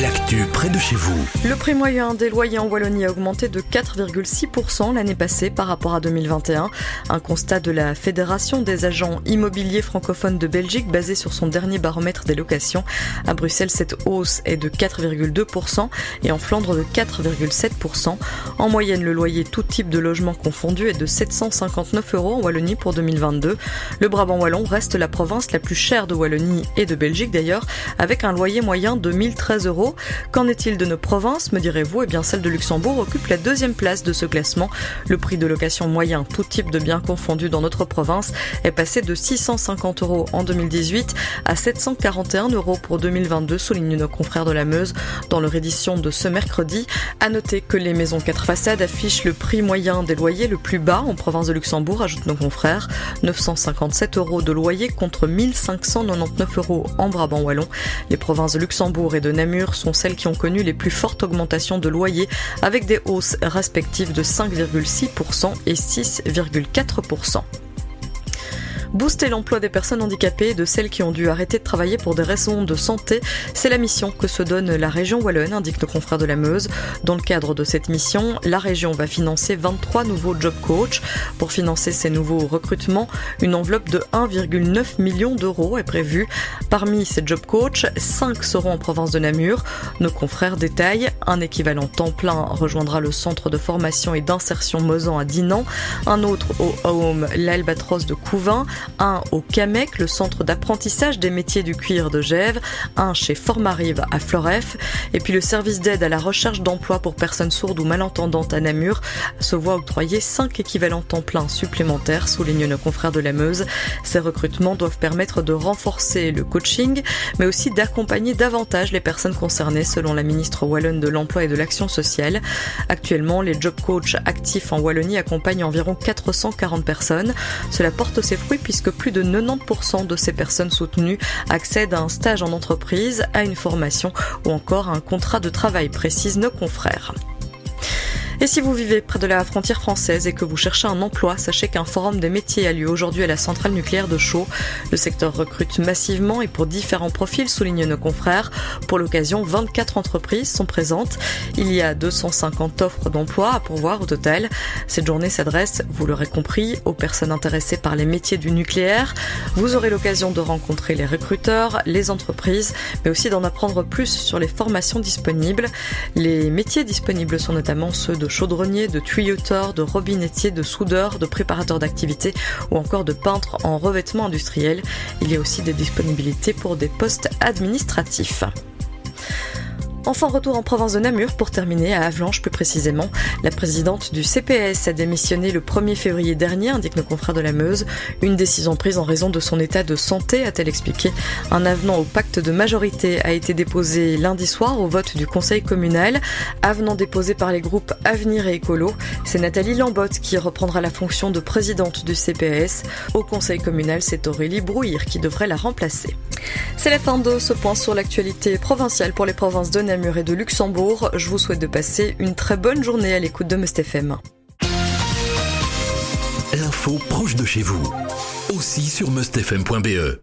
L'actu près de chez vous. Le prix moyen des loyers en Wallonie a augmenté de 4,6% l'année passée par rapport à 2021. Un constat de la Fédération des agents immobiliers francophones de Belgique basé sur son dernier baromètre des locations. À Bruxelles, cette hausse est de 4,2% et en Flandre de 4,7%. En moyenne, le loyer tout type de logement confondu est de 759 euros en Wallonie pour 2022. Le Brabant wallon reste la province la plus chère de Wallonie et de Belgique d'ailleurs, avec un loyer moyen de 1013 euros Qu'en est-il de nos provinces, me direz-vous? Eh bien, celle de Luxembourg occupe la deuxième place de ce classement. Le prix de location moyen, tout type de biens confondus dans notre province, est passé de 650 euros en 2018 à 741 euros pour 2022, soulignent nos confrères de la Meuse dans leur édition de ce mercredi. À noter que les maisons 4 façades affichent le prix moyen des loyers le plus bas en province de Luxembourg, ajoutent nos confrères. 957 euros de loyer contre 1599 euros en Brabant Wallon. Les provinces de Luxembourg et de Namur sont celles qui ont connu les plus fortes augmentations de loyers avec des hausses respectives de 5,6% et 6,4%. Booster l'emploi des personnes handicapées et de celles qui ont dû arrêter de travailler pour des raisons de santé, c'est la mission que se donne la région Wallonne, indique nos confrères de la Meuse. Dans le cadre de cette mission, la région va financer 23 nouveaux job coach. Pour financer ces nouveaux recrutements, une enveloppe de 1,9 million d'euros est prévue. Parmi ces job coachs, 5 seront en province de Namur. Nos confrères détaillent un équivalent temps plein rejoindra le centre de formation et d'insertion Mosan à Dinan, un autre au Home l'Albatros de Couvin, un au CAMEC, le centre d'apprentissage des métiers du cuir de Gève, un chez Formarive à Floref, et puis le service d'aide à la recherche d'emploi pour personnes sourdes ou malentendantes à Namur se voit octroyer 5 équivalents temps plein supplémentaires, soulignent nos confrères de la Meuse. Ces recrutements doivent permettre de renforcer le coaching, mais aussi d'accompagner davantage les personnes concernées, selon la ministre wallonne de l'Emploi et de l'Action sociale. Actuellement, les job coachs actifs en Wallonie accompagnent environ 440 personnes. Cela porte ses fruits puisque plus de 90% de ces personnes soutenues accèdent à un stage en entreprise, à une formation ou encore à un contrat de travail, précise nos confrères. Et si vous vivez près de la frontière française et que vous cherchez un emploi, sachez qu'un forum des métiers a lieu aujourd'hui à la centrale nucléaire de Chaux. Le secteur recrute massivement et pour différents profils, soulignent nos confrères. Pour l'occasion, 24 entreprises sont présentes. Il y a 250 offres d'emploi à pourvoir au total. Cette journée s'adresse, vous l'aurez compris, aux personnes intéressées par les métiers du nucléaire. Vous aurez l'occasion de rencontrer les recruteurs, les entreprises, mais aussi d'en apprendre plus sur les formations disponibles. Les métiers disponibles sont notamment ceux de chaudronnier, de tuyauteur, de robinettier, de soudeur, de préparateur d'activité ou encore de peintre en revêtement industriel. Il y a aussi des disponibilités pour des postes administratifs. Enfin, retour en province de Namur pour terminer à Avlanche plus précisément. La présidente du CPS a démissionné le 1er février dernier, indique nos confrères de la Meuse. Une décision prise en raison de son état de santé, a-t-elle expliqué. Un avenant au pacte de majorité a été déposé lundi soir au vote du conseil communal. Avenant déposé par les groupes Avenir et Écolo. C'est Nathalie Lambotte qui reprendra la fonction de présidente du CPS. Au conseil communal, c'est Aurélie Brouillère qui devrait la remplacer. C'est la fin de ce point sur l'actualité provinciale pour les provinces de Namur de Luxembourg. Je vous souhaite de passer une très bonne journée à l'écoute de FM. L'info proche de chez vous, aussi sur mustfm.be.